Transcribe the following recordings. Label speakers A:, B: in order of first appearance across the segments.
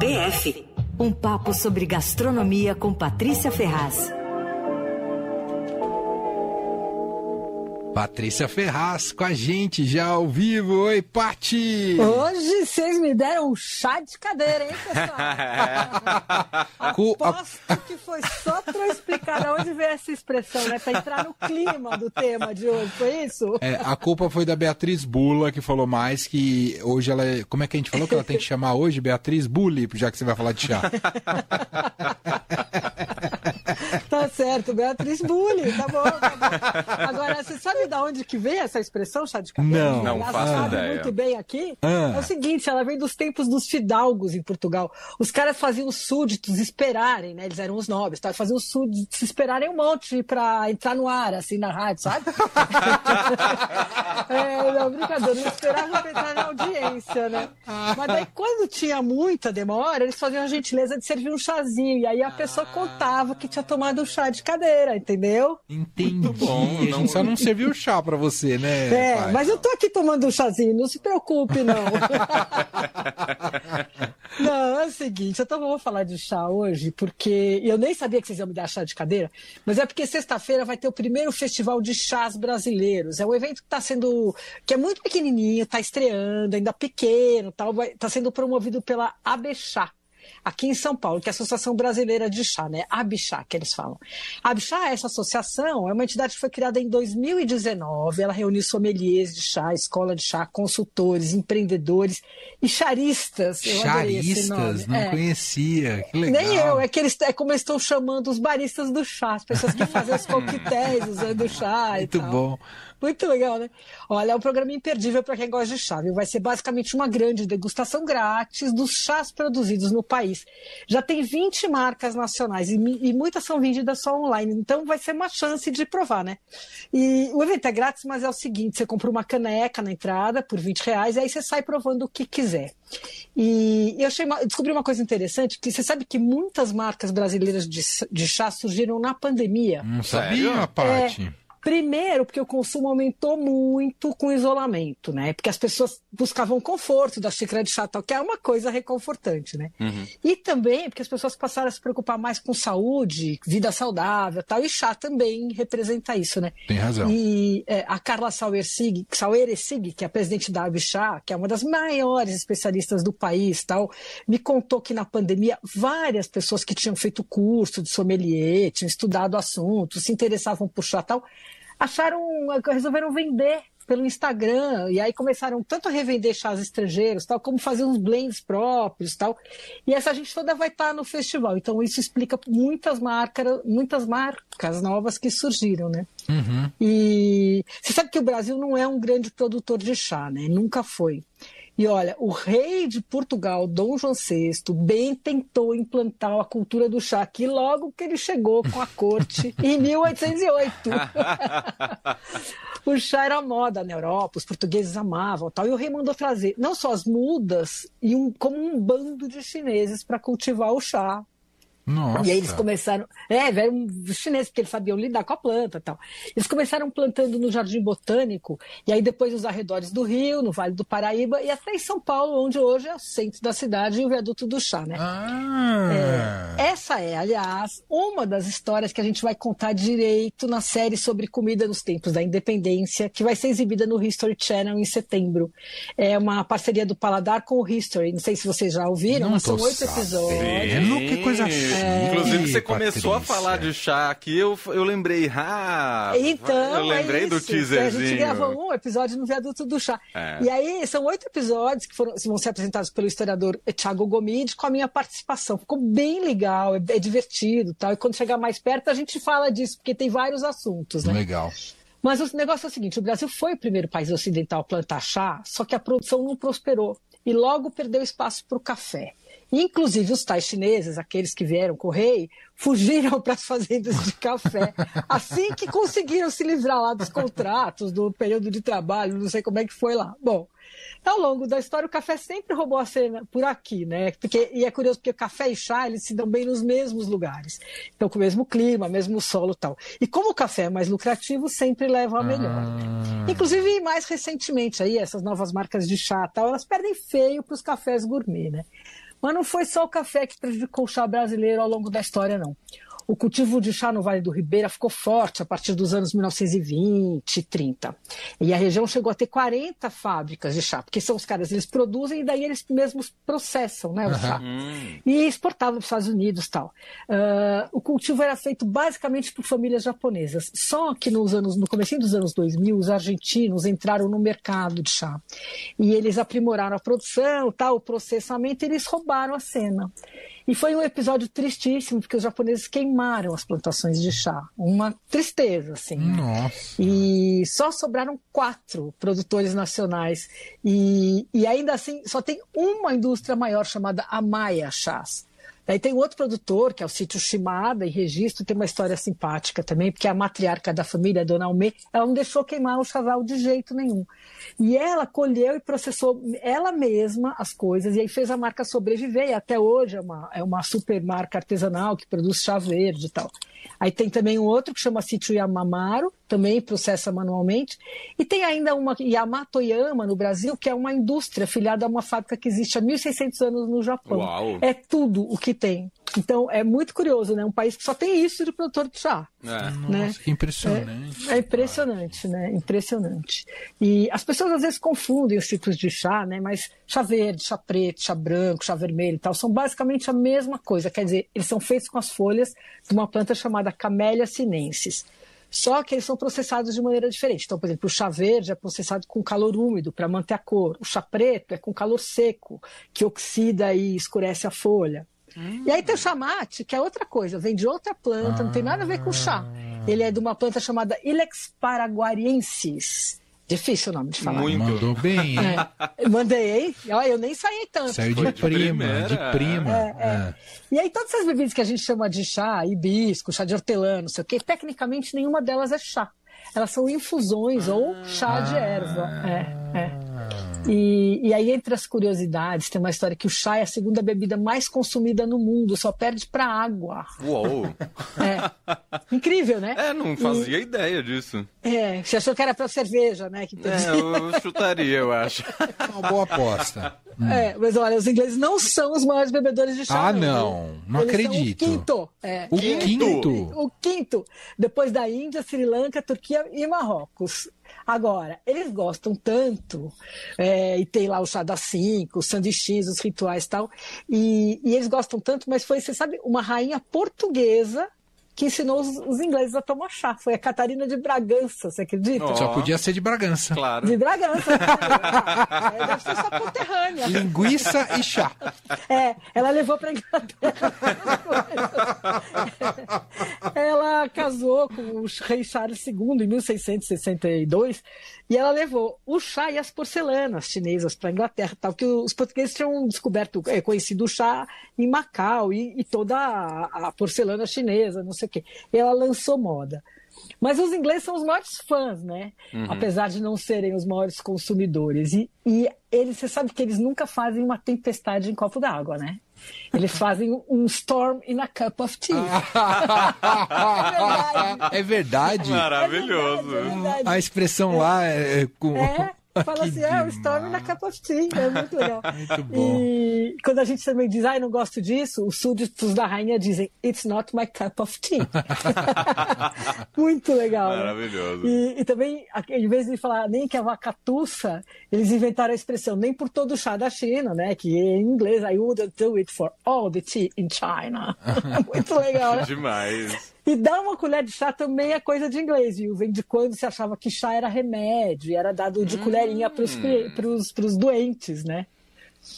A: PF. Um papo sobre gastronomia com Patrícia Ferraz.
B: Patrícia Ferraz com a gente já ao vivo. Oi, Pati!
C: Hoje vocês me deram um chá de cadeira, hein, pessoal? Aposto que foi só para explicar de onde veio essa expressão, né? Para entrar no clima do tema de hoje, foi isso?
B: É, a culpa foi da Beatriz Bula, que falou mais que hoje ela é... Como é que a gente falou que ela tem que chamar hoje? Beatriz Bully, já que você vai falar de chá.
C: certo, Beatriz Bully, tá bom, tá bom. Agora, você sabe de onde que vem essa expressão, chá de cabelo?
B: Não,
D: não faço
C: sabe
D: ideia.
C: muito bem aqui.
B: Ah.
C: É o seguinte, ela vem dos tempos dos fidalgos em Portugal. Os caras faziam os súditos esperarem, né? Eles eram os nobres, tá? Faziam os súditos esperarem um monte pra entrar no ar, assim, na rádio, sabe? é, não, pra entrar na audiência, né? Mas daí, quando tinha muita demora, eles faziam a gentileza de servir um chazinho. E aí a pessoa contava que tinha tomado um chá de cadeira, entendeu?
B: Entendi.
D: bom,
B: a gente
D: não-
B: só não serviu chá pra você, né?
C: É,
B: pai?
C: mas eu tô aqui tomando um chazinho, não se preocupe, não. não, é o seguinte, então vou falar de chá hoje, porque eu nem sabia que vocês iam me dar chá de cadeira, mas é porque sexta-feira vai ter o primeiro festival de chás brasileiros. É um evento que está sendo, que é muito pequenininho, está estreando, ainda pequeno, vai, tá sendo promovido pela Abechá aqui em São Paulo, que é a Associação Brasileira de Chá, né? Abchá, que eles falam. A Abchá, essa associação, é uma entidade que foi criada em 2019. Ela reuniu sommeliers de chá, escola de chá, consultores, empreendedores e charistas. Eu adorei esse nome.
B: Charistas, não
C: É.
B: conhecia. Que legal.
C: Nem eu, é que eles é como eles estão chamando os baristas do chá, as pessoas que fazem os coquetéis usando chá e
B: Muito
C: tal.
B: bom.
C: Muito legal, né? Olha, é um programa imperdível para quem gosta de chá, viu? Vai ser basicamente uma grande degustação grátis dos chás produzidos no país. Já tem 20 marcas nacionais e, e muitas são vendidas só online, então vai ser uma chance de provar, né? E o evento é grátis, mas é o seguinte: você compra uma caneca na entrada por 20 reais e aí você sai provando o que quiser. E eu achei uma- descobri uma coisa interessante, que você sabe que muitas marcas brasileiras de, de chá surgiram na pandemia.
B: Não
D: Sério?
B: sabia, Pati.
C: Primeiro, porque o consumo aumentou muito com o isolamento, né? Porque as pessoas buscavam conforto da xícara de chá, tal, que é uma coisa reconfortante, né? E também porque as pessoas passaram a se preocupar mais com saúde, vida saudável, tal, e chá também representa isso, né?
B: Tem razão.
C: E é, a Carla Sauersig, Sauersig, que é a presidente da Abchá, que é uma das maiores especialistas do país, tal, me contou que na pandemia várias pessoas que tinham feito curso de sommelier, tinham estudado o assunto, se interessavam por chá, tal, acharam, resolveram vender pelo Instagram e aí começaram tanto a revender chás estrangeiros, tal, como fazer uns blends próprios, tal. E essa gente toda vai estar no festival. Então isso explica muitas marcas, muitas marcas novas que surgiram, né?
B: Uhum.
C: E você sabe que o Brasil não é um grande produtor de chá, né? Nunca foi. E olha, o rei de Portugal, Dom João VI, bem tentou implantar a cultura do chá aqui logo que ele chegou com a corte em 1808. o chá era moda na Europa, os portugueses amavam tal. E o rei mandou trazer não só as mudas, e um, como um bando de chineses para cultivar o chá.
B: Nossa.
C: E aí eles começaram. É, vieram os chineses, porque eles sabiam lidar com a planta e tal. Eles começaram plantando no Jardim Botânico, e aí depois nos arredores do Rio, no Vale do Paraíba, e até em São Paulo, onde hoje é o centro da cidade e o viaduto do chá, né?
B: Ah.
C: Essa é, aliás, uma das histórias que a gente vai contar direito na série sobre comida nos tempos da independência, que vai ser exibida no History Channel em setembro. É uma parceria do Paladar com o History. Não sei se vocês já ouviram,
B: Não
C: mas são oito episódios.
B: que coisa
D: Inclusive, você começou a falar de chá aqui, eu, eu lembrei. Ah,
C: Então,
D: eu lembrei
C: é
D: do
C: que A gente
D: teaserzinho.
C: gravou um episódio no Viaduto do Chá.
D: É.
C: E aí, são oito episódios que foram, vão ser apresentados pelo historiador Thiago Gomide com a minha participação. Ficou bem legal, é, é divertido tal. E quando chegar mais perto, a gente fala disso, porque tem vários assuntos, né?
B: Legal.
C: Mas o negócio é o seguinte: o Brasil foi o primeiro país ocidental a plantar chá, só que a produção não prosperou e logo perdeu espaço para o café. Inclusive, os tais chineses, aqueles que vieram com o rei, fugiram para as fazendas de café. Assim que conseguiram se livrar lá dos contratos, do período de trabalho, não sei como é que foi lá. Bom, Ao longo da história, o café sempre roubou a cena por aqui, né? Porque, e é curioso porque o café e chá eles se dão bem nos mesmos lugares. Então, com o mesmo clima, mesmo solo tal. E como o café é mais lucrativo, sempre leva a melhor.
B: Ah.
C: Inclusive, mais recentemente, aí, essas novas marcas de chá tal, elas perdem feio para os cafés gourmet, né? Mas não foi só o café que prejudicou o chá brasileiro ao longo da história, não. O cultivo de chá no Vale do Ribeira ficou forte a partir dos anos 1920 e 30. E a região chegou a ter 40 fábricas de chá, porque são os caras, eles produzem e daí eles mesmos processam né, o chá.
D: Hum.
C: E exportavam para os Estados Unidos e tal. Ah, o cultivo era feito basicamente por famílias japonesas. Só que nos anos, no começo dos anos 2000, os argentinos entraram no mercado de chá. E eles aprimoraram a produção, tal, o processamento, e eles roubaram a cena. E foi um episódio tristíssimo, porque os japoneses queimaram as plantações de chá. Uma tristeza, assim.
B: Nossa.
C: E só sobraram quatro produtores nacionais. E, e ainda assim, só tem uma indústria maior chamada Amaya Chás. Daí tem outro produtor, que é o sítio Shimada, em registro, tem uma história simpática também, porque a matriarca da família, a dona Alme, ela não deixou queimar o chaval de jeito nenhum. E ela colheu e processou ela mesma as coisas, e aí fez a marca sobreviver, e até hoje é uma, é uma super marca artesanal que produz chá verde e tal. Aí tem também um outro que chama Sítio Yamamaro, também processa manualmente. E tem ainda uma Yamatoyama no Brasil, que é uma indústria filiada a uma fábrica que existe há 1.600 anos no Japão.
D: Uau.
C: É tudo o que tem. Então é muito curioso, né? Um país que só tem isso de produtor de chá.
D: É.
B: Nossa,
C: né?
B: que impressionante.
C: É impressionante, né? Impressionante. E as pessoas às vezes confundem os tipos de chá, né? Mas chá verde, chá preto, chá branco, chá vermelho e tal, são basicamente a mesma coisa. Quer dizer, eles são feitos com as folhas de uma planta chamada Camellia sinensis. Só que eles são processados de maneira diferente. Então, por exemplo, o chá verde é processado com calor úmido para manter a cor. O chá preto é com calor seco, que oxida e escurece a folha. E aí tem o chamate, que é outra coisa, vem de outra planta, não tem nada a ver com chá. Ele é de uma planta chamada Ilex paraguariensis. Difícil o nome de falar.
D: Muito.
B: Mandou bem, hein?
C: É, mandei? Olha, eu nem saí tanto.
B: Saiu de prima,
D: primeira.
B: de prima.
C: É, é. E aí, todas essas bebidas que a gente chama de chá, hibisco, chá de hortelã, não sei o quê, tecnicamente nenhuma delas é chá. Elas são infusões ou chá de erva. É, é. E, e aí, entre as curiosidades, tem uma história que o chá é a segunda bebida mais consumida no mundo, só perde para água.
D: Uou.
C: É. Incrível, né?
D: É, não fazia ideia disso.
C: É, você achou que era para cerveja, né? Que
D: É, eu chutaria, eu acho.
B: Uma boa aposta.
C: É, mas olha, os ingleses não são os maiores bebedores de chá.
B: Ah, não. Não
C: Eles são
B: acredito.
C: o quinto. É.
B: O
D: Quinto.
B: quinto.
C: O quinto, depois da Índia, Sri Lanka, Turquia e Marrocos. Agora, eles gostam tanto, é, e tem lá o chá das cinco, os sanduichinhos, os rituais e tal, e, e eles gostam tanto, mas foi, você sabe, uma rainha portuguesa que ensinou os, os ingleses a tomar chá. Foi a Catarina de Bragança, você acredita?
D: Ó.
B: Só podia ser de Bragança.
D: Claro.
C: De Bragança. É, deve ser conterrânea.
B: Linguiça e chá.
C: É, ela levou para Inglaterra. ela casou com o rei Charles II em 1662 e ela levou o chá e as porcelanas chinesas para Inglaterra, tal que os portugueses tinham descoberto, eh, conhecido o chá em Macau e, e toda a, a porcelana chinesa, não sei o quê. E ela lançou moda. Mas os ingleses são os maiores fãs, né? Apesar de não serem os maiores consumidores. E, e eles, você sabe que eles nunca fazem uma tempestade em copo d'água, né? Eles fazem um storm in a cup of tea.
B: É verdade.
D: Maravilhoso.
C: É verdade,
B: A expressão lá é com.
C: é, fala
B: Que
C: assim, é o
B: demais.
C: storm na cup of tea. É muito legal.
B: Muito bom.
C: E quando a gente também diz, ai, não gosto disso, os súditos da rainha dizem, it's not my cup of tea. muito legal. né?
D: Maravilhoso.
C: E, e também, em vez de falar nem que a vaca tussa, eles inventaram a expressão nem por todo o chá da China, né? Que em inglês, I wouldn't do it for all the tea in China. Muito legal, né?
D: Demais.
C: E dar uma colher de chá também é coisa de inglês, viu? Vem de quando se achava que chá era remédio e era dado de colherinha para os doentes, né?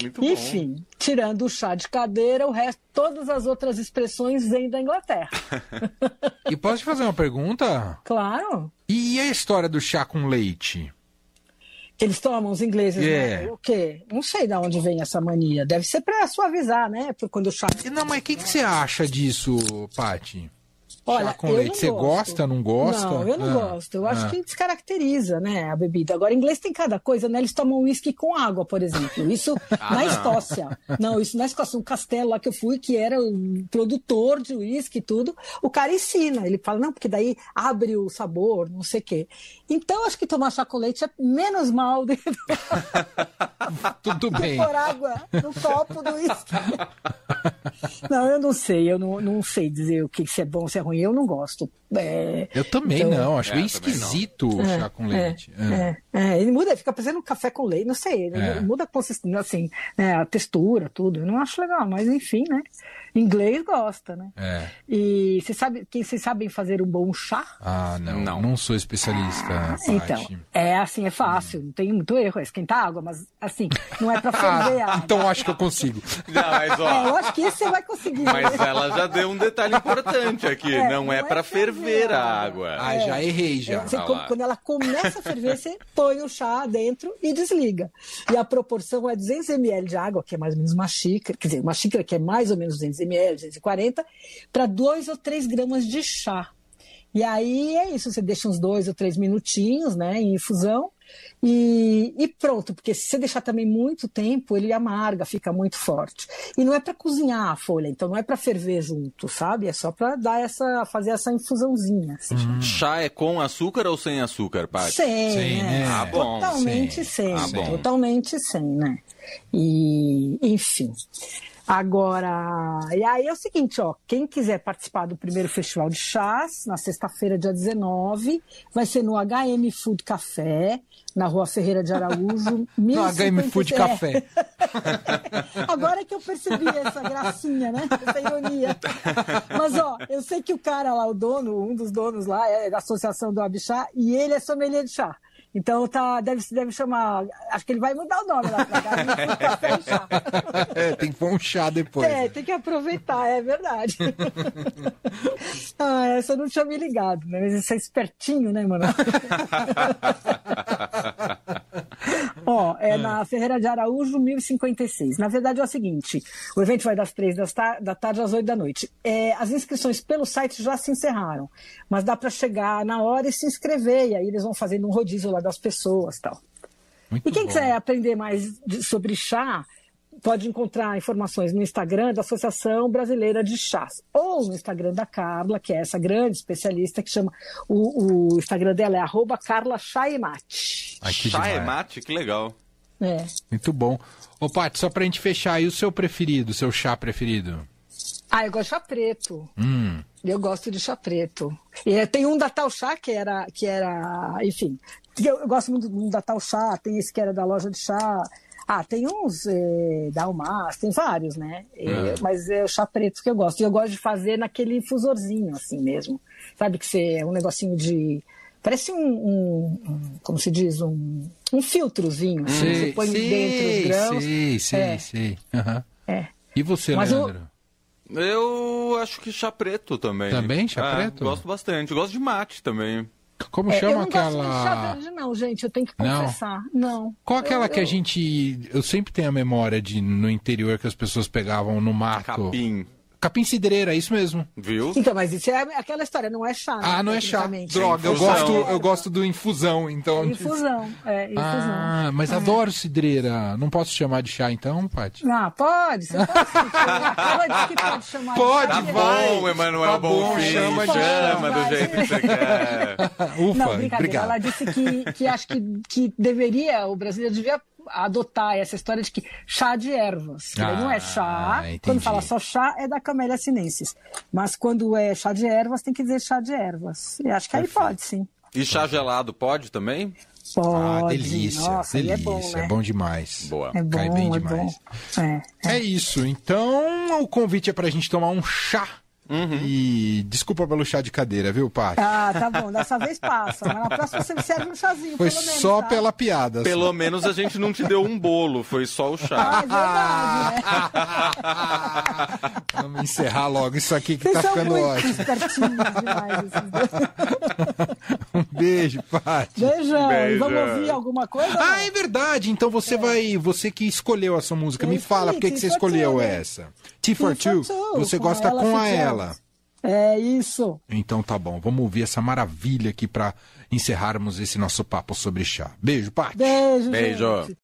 D: Muito bom.
C: Enfim, tirando o chá de cadeira, o resto, todas as outras expressões vêm da Inglaterra.
B: E posso te fazer uma pergunta?
C: claro.
B: E a história do chá com leite?
C: Eles tomam os ingleses,
B: É.
C: né? O quê? Não sei de onde vem essa mania. Deve ser para suavizar, né? Por quando o chá.
B: E Não, mas o que, que você acha disso, Pati?
C: Olha,
B: Chá com leite. Você gosta, não gosta?
C: Não, eu não
B: Ah,
C: gosto. Eu acho
B: ah.
C: que descaracteriza, né, a bebida. Agora, em inglês tem cada coisa, né? Eles tomam uísque com água, por exemplo. Isso
B: Ah,
C: na Escócia. Não, isso na Escócia. Um castelo lá que eu fui, que era um produtor de uísque e tudo, o cara ensina. Ele fala, não, porque daí abre o sabor, não sei o quê. Então, acho que tomar chá com leite é menos mal do que
B: Tudo bem.
C: pôr água no copo do uísque. Não, eu não sei, eu não, não sei dizer o que se é bom, se é ruim. Eu não gosto. É,
B: Eu também
C: Então-
B: não, acho
D: É,
B: bem
D: também não.
B: esquisito o chá com leite. É.
C: É, é, ele muda, fica parecendo um café com leite, não sei, ele
B: É.
C: muda a consistência, assim, né, a textura, tudo. Eu não acho legal, mas enfim, né? Inglês gosta, né?
B: É.
C: E você sabe, quem vocês sabem fazer um bom chá?
B: Ah, não, não,
D: Não.
B: sou especialista.
C: Então,
B: Paty.
C: é assim, é fácil, não tem muito erro, é esquentar água, mas assim, não é pra ferver a
B: Ah,
C: água.
B: então acho que eu consigo.
D: Não, mas
C: É, eu
D: ó.
C: acho que esse você vai conseguir.
D: Mas
C: né?
D: ela já deu um detalhe importante aqui.
C: É,
D: não é
C: não é
D: pra
C: ferver
D: ferver a água.
B: Ah, já errei já.
C: Você
D: Ah
C: quando ela começa a ferver, você põe o chá dentro e desliga. E a proporção é 200 ml de água, que é mais ou menos uma xícara, quer dizer, uma xícara que é mais ou menos 200 ml, 240, para 2 ou 3 gramas de chá. E aí é isso, você deixa uns dois ou três minutinhos, né, em infusão, e, e pronto, porque se você deixar também muito tempo, ele amarga, fica muito forte. E não é para cozinhar a folha, então não é para ferver junto, sabe? É só para dar essa, fazer essa infusãozinha. assim.
D: Chá é com açúcar ou sem açúcar, Paty?
C: Sem,
B: Sem,
C: né?
B: né?
D: Ah, bom.
C: Totalmente
B: Sem.
C: sem.
D: Ah, bom.
C: Totalmente sem, né? E, enfim. Agora, e aí é o seguinte, ó, quem quiser participar do primeiro festival de chás, na sexta-feira, dia 19, vai ser no HM Food Café, na Rua Ferreira de Araújo,
B: No
C: 1053.
B: HM Food Café.
C: Agora que eu percebi essa gracinha, né? Essa ironia. Mas, ó, eu sei que o cara lá, o dono, um dos donos lá, é da Associação do Abixá, e ele é sommelier de chá. Então tá, deve, deve chamar. Acho que ele vai mudar o nome lá pra cá.
B: É, tem que pôr um chá depois.
C: É, tem que aproveitar, é verdade. ah, essa eu não tinha me ligado, né? Mas isso é espertinho, né, mano? Ó, é na Ferreira de Araújo, 1056. Na verdade é o seguinte: o evento vai das três ta- da tarde às oito da noite. É, as inscrições pelo site já se encerraram, mas dá para chegar na hora e se inscrever, e aí eles vão fazendo um rodízio lá das pessoas tal.
B: Muito
C: E quem
B: bom.
C: quiser aprender mais de- sobre chá, pode encontrar informações no Instagram da Associação Brasileira de Chás, ou no Instagram da Carla, que é essa grande especialista que chama. O, o Instagram dela é arroba Carla Chá e Mate.
B: Ai, que
D: é legal.
C: É.
B: Muito bom. Ô, Paty, só pra gente fechar aí, o seu preferido, o seu chá preferido?
C: Ah, eu gosto de chá preto.
B: Hum,
C: Eu gosto de chá preto. E eh, tem um da Tal Chá que era, que era, enfim. Eu, eu gosto muito da Tal Chá, tem esse que era da loja de chá. Ah, tem uns eh, da Almas, tem vários, né? Eh, Mas é o chá preto que eu gosto. E eu gosto de fazer naquele infusorzinho, assim mesmo. Sabe que você é um negocinho de. Parece um, um- um- como se diz, um, um filtrozinho. assim, você põe
B: sei,
C: dentro os grãos.
B: sei, sei,
C: É.
B: sei. Aham.
C: É.
B: E você,
C: Mas o-
B: Leandro?
D: Eu acho que chá preto também.
B: Também, chá
D: É,
B: preto?
D: Gosto bastante. Gosto de mate também.
B: Como
C: É, eu
B: chama
C: não gosto de chá
B: aquela...
C: verde, não, gente. Eu tenho que
B: Não?
C: confessar. Não.
B: Qual aquela
C: Eu-
B: que a
C: eu-
B: gente... Eu sempre tenho a memória de no interior que as pessoas pegavam no mato.
D: Capim.
B: Capim cidreira, isso mesmo.
D: Viu?
C: Então, mas isso é aquela história, não é chá. né,
B: Ah, não é chá. Droga, eu gosto, eu gosto do infusão, então...
C: Infusão, é, infusão.
B: Ah, mas adoro cidreira. Não posso chamar de chá então, Paty?
C: Ah, pode, você pode. Ela disse que pode chamar de
B: Pode,
C: chá,
D: Tá
C: que-
B: vai.
D: bom, Emanuel
B: Tá bom,
D: Bonfim.
B: chama
C: de
D: chama do jeito que você quer.
B: Ufa,
C: Não, brincadeira.
B: obrigado.
C: Ela disse que, que acho que, que deveria, o brasileiro devia adotar essa história de que chá de ervas. Que daí não é chá.
B: Ah, entendi.
C: Quando fala só chá, é da Camellia sinensis. Mas quando é chá de ervas, tem que dizer chá de ervas. E acho que aí pode, sim.
D: E chá gelado pode também?
C: Pode.
B: Ah, delícia,
C: Nossa, aí
B: delícia.
C: é bom, né?
B: é bom demais.
D: Boa.
C: É bom,
B: Cai bem
C: é
B: demais.
C: bom. É.
B: É isso. Então, o convite é pra gente tomar um chá. E desculpa pelo chá de cadeira, viu, Paty?
C: Ah, tá bom. Dessa vez passa. Mas na próxima você me serve um chazinho,
B: Foi
C: pelo menos,
B: só
C: tá?
B: pela piada. assim.
D: Pelo menos a gente não te deu um bolo, foi só o
C: Ah,
D: chá.
C: é verdade, né?
B: Vamos encerrar logo isso aqui que
C: Vocês
B: tá
C: são
B: ficando
C: muito
B: ótimo.
C: demais.
B: Um beijo, Paty.
C: Beijão.
D: Beijo.
C: Vamos ouvir alguma coisa?
B: Ah, é verdade. Então você vai. Você que escolheu a sua música.
C: É
B: Me fala por que que você escolheu
C: Two, né?
B: essa. T for Two. Você gosta com a ela.
C: É isso.
B: Então tá bom, vamos ouvir essa maravilha aqui para encerrarmos esse nosso papo sobre chá. Beijo, Paty.
C: Beijo,
D: Beijo.
C: gente.